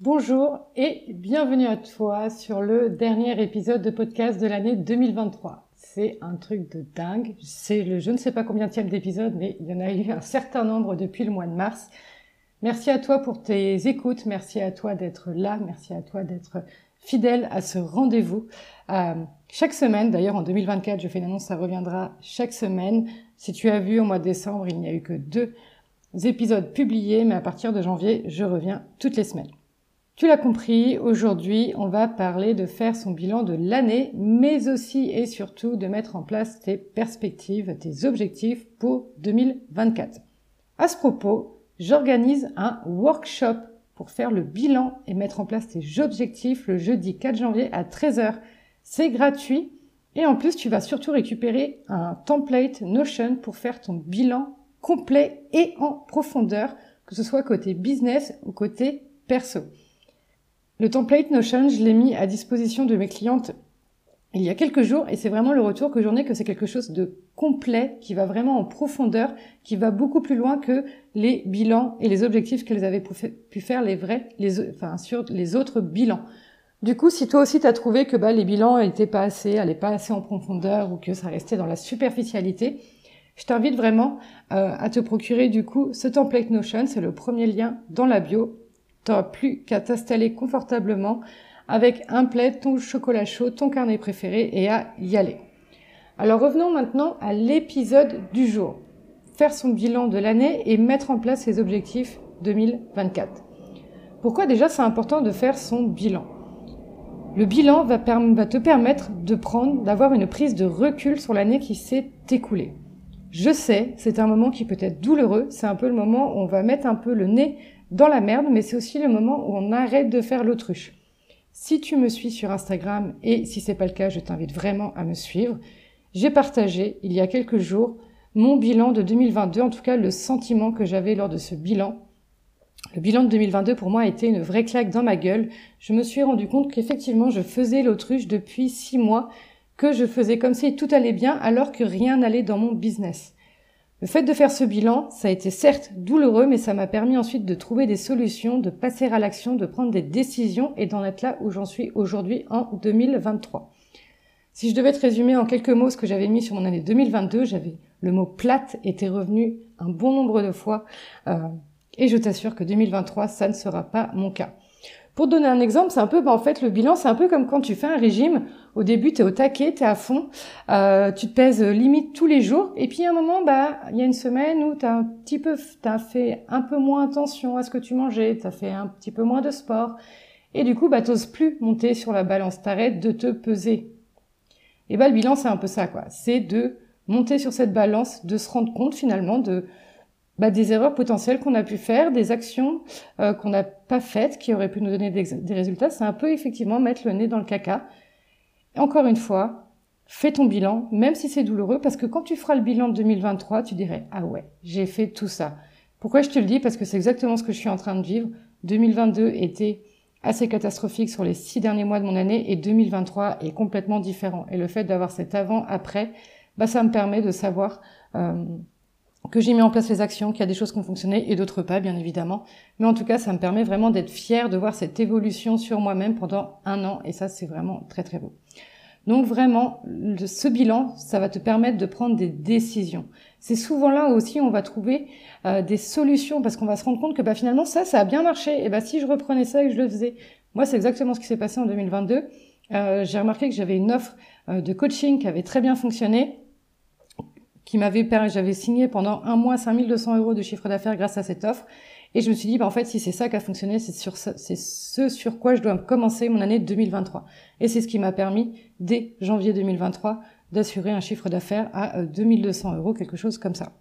Bonjour et bienvenue à toi sur le dernier épisode de podcast de l'année 2023. C'est un truc de dingue. C'est le je ne sais pas combien de d'épisode, mais il y en a eu un certain nombre depuis le mois de mars. Merci à toi pour tes écoutes, merci à toi d'être là, merci à toi d'être fidèle à ce rendez-vous. Euh, chaque semaine, d'ailleurs en 2024, je fais une annonce, ça reviendra chaque semaine. Si tu as vu au mois de décembre, il n'y a eu que deux épisodes publiés, mais à partir de janvier, je reviens toutes les semaines. Tu l'as compris, aujourd'hui, on va parler de faire son bilan de l'année, mais aussi et surtout de mettre en place tes perspectives, tes objectifs pour 2024. À ce propos, j'organise un workshop pour faire le bilan et mettre en place tes objectifs le jeudi 4 janvier à 13h. C'est gratuit et en plus, tu vas surtout récupérer un template Notion pour faire ton bilan complet et en profondeur, que ce soit côté business ou côté perso. Le template Notion, je l'ai mis à disposition de mes clientes il y a quelques jours et c'est vraiment le retour que j'en ai que c'est quelque chose de complet qui va vraiment en profondeur, qui va beaucoup plus loin que les bilans et les objectifs qu'elles avaient pu faire les vrais, les, enfin sur les autres bilans. Du coup, si toi aussi tu as trouvé que bah, les bilans n'étaient pas assez, n'allaient pas assez en profondeur ou que ça restait dans la superficialité, je t'invite vraiment euh, à te procurer du coup ce template Notion, c'est le premier lien dans la bio n'auras plus qu'à t'installer confortablement avec un plaid, ton chocolat chaud, ton carnet préféré et à y aller. Alors revenons maintenant à l'épisode du jour. Faire son bilan de l'année et mettre en place ses objectifs 2024. Pourquoi déjà c'est important de faire son bilan? Le bilan va, va te permettre de prendre, d'avoir une prise de recul sur l'année qui s'est écoulée. Je sais, c'est un moment qui peut être douloureux, c'est un peu le moment où on va mettre un peu le nez dans la merde, mais c'est aussi le moment où on arrête de faire l'autruche. Si tu me suis sur Instagram, et si c'est pas le cas, je t'invite vraiment à me suivre, j'ai partagé il y a quelques jours mon bilan de 2022, en tout cas le sentiment que j'avais lors de ce bilan. Le bilan de 2022 pour moi a été une vraie claque dans ma gueule. Je me suis rendu compte qu'effectivement je faisais l'autruche depuis six mois, que je faisais comme si tout allait bien alors que rien n'allait dans mon business. Le fait de faire ce bilan, ça a été certes douloureux, mais ça m'a permis ensuite de trouver des solutions, de passer à l'action, de prendre des décisions et d'en être là où j'en suis aujourd'hui en 2023. Si je devais te résumer en quelques mots ce que j'avais mis sur mon année 2022, j'avais le mot plate était revenu un bon nombre de fois euh, et je t'assure que 2023, ça ne sera pas mon cas. Pour donner un exemple, c'est un peu, bah, en fait, le bilan, c'est un peu comme quand tu fais un régime. Au début, tu es au taquet, tu es à fond, euh, tu te pèses limite tous les jours. Et puis, à un moment, bah, il y a une semaine où tu as un petit peu, as fait un peu moins attention à ce que tu mangeais, tu as fait un petit peu moins de sport. Et du coup, bah, t'oses plus monter sur la balance, t'arrêtes de te peser. Et bah, le bilan, c'est un peu ça, quoi. C'est de monter sur cette balance, de se rendre compte finalement de, bah, des erreurs potentielles qu'on a pu faire, des actions euh, qu'on n'a pas faites, qui auraient pu nous donner des, résultats. C'est un peu effectivement mettre le nez dans le caca. encore une fois, fais ton bilan, même si c'est douloureux, parce que quand tu feras le bilan de 2023, tu dirais ah ouais, j'ai fait tout ça. Pourquoi je te le dis? Parce que c'est exactement ce que je suis en train de vivre. 2022 était assez catastrophique sur les six derniers mois de mon année et 2023 est complètement différent. Et le fait d'avoir cet avant-après, bah, ça me permet de savoir euh, que j'ai mis en place les actions, qu'il y a des choses qui ont fonctionné et d'autres pas, bien évidemment. Mais en tout cas, ça me permet vraiment d'être fière de voir cette évolution sur moi-même pendant un an et ça, c'est vraiment très très beau. Donc vraiment, ce bilan, ça va te permettre de prendre des décisions. C'est souvent là aussi où on va trouver euh, des solutions parce qu'on va se rendre compte que bah, finalement ça, ça a bien marché. Et bah si je reprenais ça et que je le faisais, moi c'est exactement ce qui s'est passé en 2022. Euh, j'ai remarqué que j'avais une offre euh, de coaching qui avait très bien fonctionné qui m'avait j'avais signé pendant un mois 5200 euros de chiffre d'affaires grâce à cette offre. Et je me suis dit, bah, en fait, si c'est ça qui a fonctionné, c'est ce sur quoi je dois commencer mon année 2023. Et c'est ce qui m'a permis, dès janvier 2023, d'assurer un chiffre d'affaires à 2200 euh, euros, quelque chose comme ça.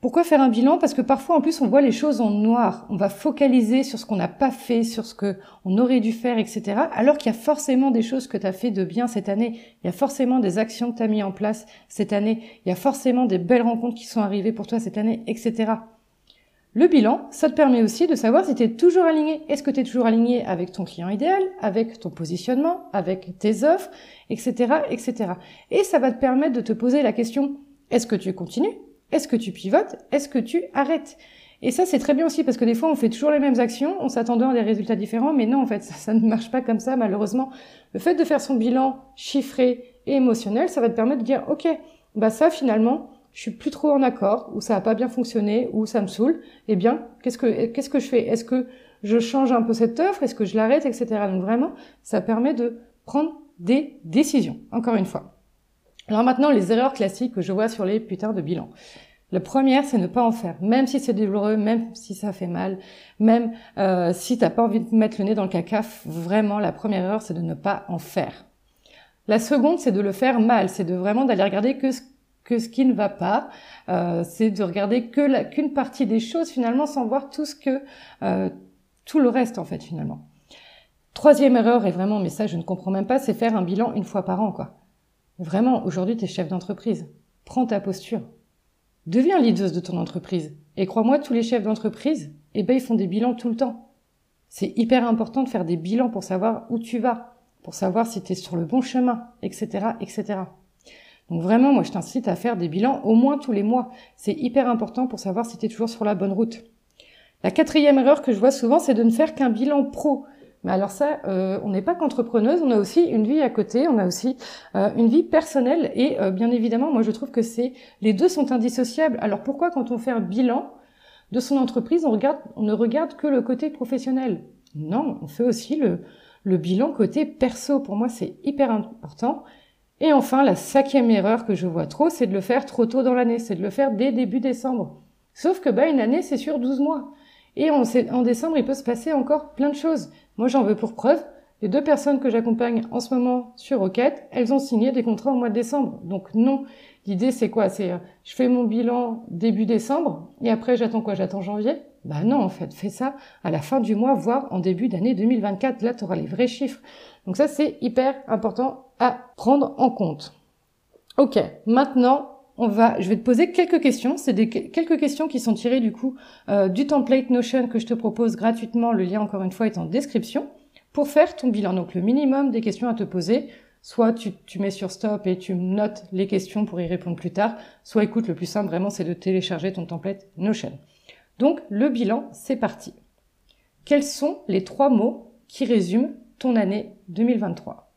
Pourquoi faire un bilan? Parce que parfois, en plus, on voit les choses en noir. On va focaliser sur ce qu'on n'a pas fait, sur ce qu'on aurait dû faire, etc. Alors qu'il y a forcément des choses que tu as fait de bien cette année. Il y a forcément des actions que tu as mis en place cette année. Il y a forcément des belles rencontres qui sont arrivées pour toi cette année, etc. Le bilan, ça te permet aussi de savoir si tu es toujours aligné. Est-ce que tu es toujours aligné avec ton client idéal, avec ton positionnement, avec tes offres, etc., etc. Et ça va te permettre de te poser la question, est-ce que tu continues? Est-ce que tu pivotes? Est-ce que tu arrêtes? Et ça, c'est très bien aussi parce que des fois, on fait toujours les mêmes actions, on s'attendant à des résultats différents, mais non, en fait, ça, ne marche pas comme ça, malheureusement. Le fait de faire son bilan chiffré et émotionnel, ça va te permettre de dire, OK, bah ça, finalement, je suis plus trop en accord, ou ça n'a pas bien fonctionné, ou ça me saoule. Eh bien, qu'est-ce que, qu'est-ce que je fais? Est-ce que je change un peu cette offre? Est-ce que je l'arrête, etc. Donc vraiment, ça permet de prendre des décisions, encore une fois. Alors maintenant, les erreurs classiques que je vois sur les putains de bilans. La première, c'est ne pas en faire, même si c'est douloureux, même si ça fait mal, même euh, si t'as pas envie de mettre le nez dans le caca. Vraiment, la première erreur, c'est de ne pas en faire. La seconde, c'est de le faire mal, c'est de vraiment d'aller regarder que ce, que ce qui ne va pas, euh, c'est de regarder que qu'une partie des choses finalement, sans voir tout ce que euh, tout le reste en fait finalement. Troisième erreur, et vraiment, mais ça je ne comprends même pas, c'est faire un bilan une fois par an quoi. Vraiment, aujourd'hui, tu es chef d'entreprise. Prends ta posture. Deviens leader de ton entreprise. Et crois-moi, tous les chefs d'entreprise, eh ben, ils font des bilans tout le temps. C'est hyper important de faire des bilans pour savoir où tu vas, pour savoir si tu es sur le bon chemin, etc., etc. Donc vraiment, moi, je t'incite à faire des bilans au moins tous les mois. C'est hyper important pour savoir si tu es toujours sur la bonne route. La quatrième erreur que je vois souvent, c'est de ne faire qu'un bilan pro. Mais alors ça, euh, on n'est pas qu'entrepreneuse, on a aussi une vie à côté, on a aussi euh, une vie personnelle et euh, bien évidemment, moi je trouve que c'est les deux sont indissociables. Alors pourquoi quand on fait un bilan de son entreprise, on regarde, on ne regarde que le côté professionnel? Non, on fait aussi le, bilan côté perso. Pour moi, c'est hyper important. Et enfin, la cinquième erreur que je vois trop, c'est de le faire trop tôt dans l'année, c'est de le faire dès début décembre. Sauf que bah, une année, c'est sur 12 mois. Et en, en décembre, il peut se passer encore plein de choses. Moi, j'en veux pour preuve. Les deux personnes que j'accompagne en ce moment sur Rocket, elles ont signé des contrats au mois de décembre. Donc non, l'idée c'est quoi? C'est euh, je fais mon bilan début décembre et après j'attends quoi? J'attends janvier? Bah non, en fait, fais ça à la fin du mois, voire en début d'année 2024. Là, tu auras les vrais chiffres. Donc ça, c'est hyper important à prendre en compte. Ok, maintenant, on va, je vais te poser quelques questions. C'est des quelques questions qui sont tirées du coup euh, du template Notion que je te propose gratuitement. Le lien encore une fois est en description pour faire ton bilan. Donc le minimum des questions à te poser. Soit tu, tu mets sur stop et tu notes les questions pour y répondre plus tard. Soit écoute, le plus simple vraiment c'est de télécharger ton template Notion. Donc le bilan, c'est parti. Quels sont les trois mots qui résument ton année 2023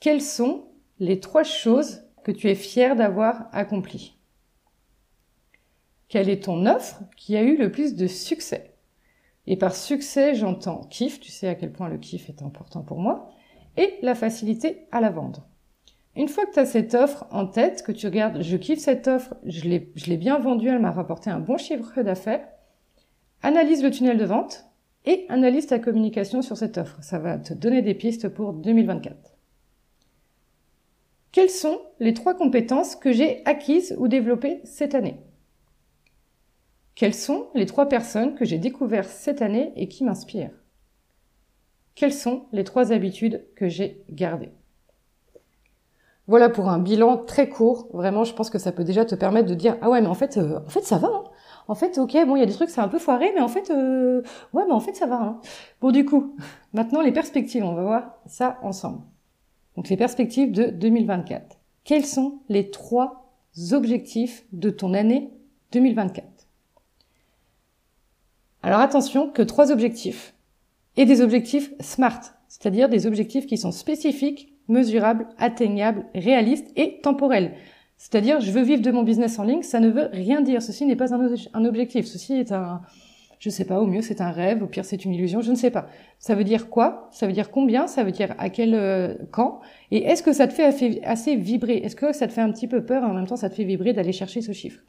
Quelles sont les trois choses que tu es fier d'avoir accompli Quelle est ton offre qui a eu le plus de succès? Et par succès, j'entends kiff, tu sais à quel point le kiff est important pour moi, et la facilité à la vendre. Une fois que tu as cette offre en tête, que tu regardes, je kiffe cette offre, je l'ai bien vendue, elle m'a rapporté un bon chiffre d'affaires, analyse le tunnel de vente et analyse ta communication sur cette offre. Ça va te donner des pistes pour 2024. Quelles sont les trois compétences que j'ai acquises ou développées cette année? Quelles sont les trois personnes que j'ai découvertes cette année et qui m'inspirent? Quelles sont les trois habitudes que j'ai gardées? Voilà pour un bilan très court. Vraiment, je pense que ça peut déjà te permettre de dire ah ouais mais en fait euh, en fait ça va. Hein. en fait, ok, bon, il y a des trucs, c'est un peu foiré, mais en fait, euh, ouais, mais en fait, ça va. Hein. Bon, du coup, maintenant les perspectives, on va voir ça ensemble. Donc les perspectives de 2024. Quels sont les trois objectifs de ton année 2024 Alors attention que trois objectifs et des objectifs SMART, c'est-à-dire des objectifs qui sont spécifiques, mesurables, atteignables, réalistes et temporels. C'est-à-dire, je veux vivre de mon business en ligne, ça ne veut rien dire. Ceci n'est pas un, objectif. Ceci est un, je sais pas, au mieux c'est un rêve, au pire c'est une illusion, je ne sais pas. Ça veut dire quoi? Ça veut dire combien? Ça veut dire à quel euh, quand Et est-ce que ça te fait assez vibrer? Est-ce que ça te fait un petit peu peur et en même temps ça te fait vibrer d'aller chercher ce chiffre?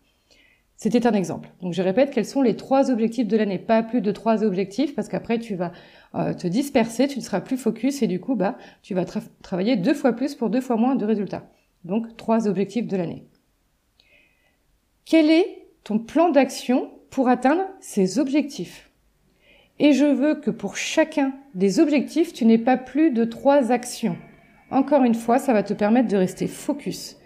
C'était un exemple. Donc je répète, quels sont les trois objectifs de l'année? Pas plus de trois objectifs parce qu'après tu vas euh, te disperser, tu ne seras plus focus et du coup bah tu vas travailler deux fois plus pour deux fois moins de résultats. Donc trois objectifs de l'année. Quel est ton plan d'action pour atteindre ces objectifs. Et je veux que pour chacun des objectifs, tu n'aies pas plus de trois actions. Encore une fois, ça va te permettre de rester focus.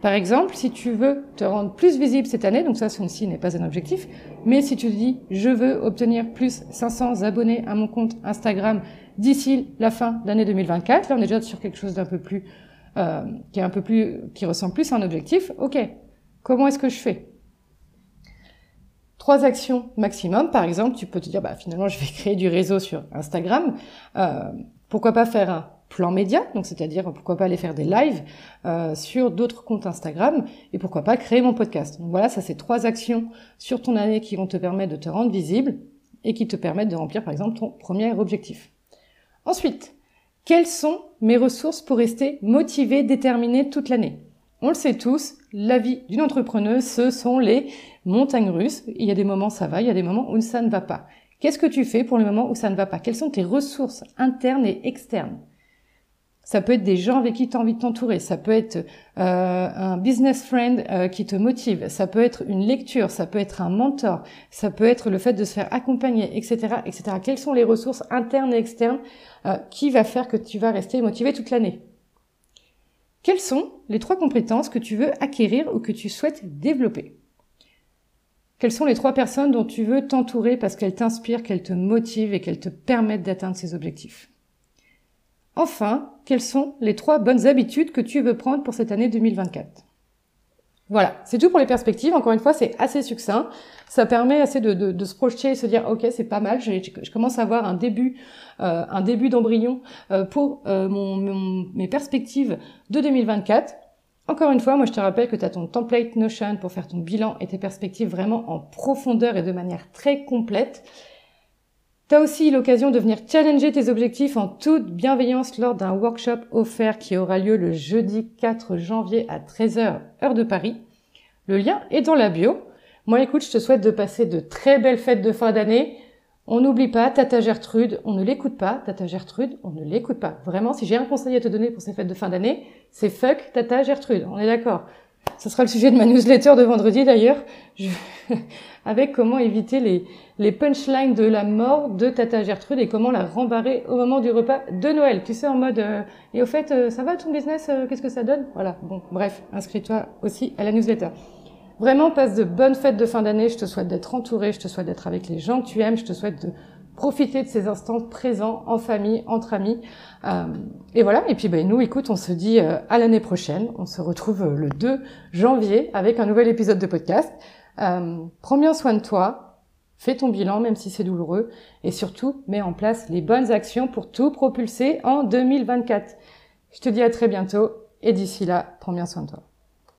Par exemple, si tu veux te rendre plus visible cette année, donc ça, ceci n'est pas un objectif, mais si tu te dis, je veux obtenir plus 500 abonnés à mon compte Instagram d'ici la fin d'année 2024, là, on est déjà sur quelque chose d'un peu plus, euh, qui est un peu plus, qui ressemble plus à un objectif. Ok. Comment est-ce que je fais? Trois actions maximum. Par exemple, tu peux te dire, bah, finalement, je vais créer du réseau sur Instagram. Euh, pourquoi pas faire un plan média, donc c'est-à-dire pourquoi pas aller faire des lives euh, sur d'autres comptes Instagram et pourquoi pas créer mon podcast. Donc voilà, ça c'est trois actions sur ton année qui vont te permettre de te rendre visible et qui te permettent de remplir par exemple ton premier objectif. Ensuite, quelles sont mes ressources pour rester motivé, déterminé toute l'année? On le sait tous, la vie d'une entrepreneuse, ce sont les montagnes russes. Il y a des moments ça va, il y a des moments où ça ne va pas. Qu'est-ce que tu fais pour le moment où ça ne va pas? Quelles sont tes ressources internes et externes? Ça peut être des gens avec qui tu as envie de t'entourer. Ça peut être euh, un business friend euh, qui te motive. Ça peut être une lecture. Ça peut être un mentor. Ça peut être le fait de se faire accompagner, etc., etc. Quelles sont les ressources internes et externes euh, qui va faire que tu vas rester motivé toute l'année? Quelles sont les trois compétences que tu veux acquérir ou que tu souhaites développer? Quelles sont les trois personnes dont tu veux t'entourer parce qu'elles t'inspirent, qu'elles te motivent et qu'elles te permettent d'atteindre ces objectifs? Enfin, quelles sont les trois bonnes habitudes que tu veux prendre pour cette année 2024 voilà, c'est tout pour les perspectives. Encore une fois, c'est assez succinct. Ça permet assez de, se projeter et se dire, ok, c'est pas mal. Je, commence à avoir un début, euh, un début d'embryon euh, pour euh, mes perspectives de 2024. Encore une fois, moi je te rappelle que tu as ton template Notion pour faire ton bilan et tes perspectives vraiment en profondeur et de manière très complète. Tu as aussi l'occasion de venir challenger tes objectifs en toute bienveillance lors d'un workshop offert qui aura lieu le jeudi 4 janvier à 13h, heure de Paris. Le lien est dans la bio. Moi, écoute, je te souhaite de passer de très belles fêtes de fin d'année. On n'oublie pas Tata Gertrude, on ne l'écoute pas. Tata Gertrude, on ne l'écoute pas. Vraiment, si j'ai un conseil à te donner pour ces fêtes de fin d'année, c'est fuck Tata Gertrude. On est d'accord. Ce sera le sujet de ma newsletter de vendredi d'ailleurs, avec comment éviter les, les punchlines de la mort de Tata Gertrude et comment la rembarrer au moment du repas de Noël. Tu sais, en mode, euh, et au fait, euh, ça va ton business euh, Qu'est-ce que ça donne? Voilà, bon, bref, inscris-toi aussi à la newsletter. Vraiment, passe de bonnes fêtes de fin d'année. Je te souhaite d'être entouré, je te souhaite d'être avec les gens que tu aimes, je te souhaite de profiter de ces instants présents en famille, entre amis. Euh, et voilà, et puis ben, nous, écoute, on se dit euh, à l'année prochaine. On se retrouve euh, le 2 janvier avec un nouvel épisode de podcast. prends bien soin de toi, fais ton bilan même si c'est douloureux, et surtout, mets en place les bonnes actions pour tout propulser en 2024. Je te dis à très bientôt, et d'ici là, prends bien soin de toi.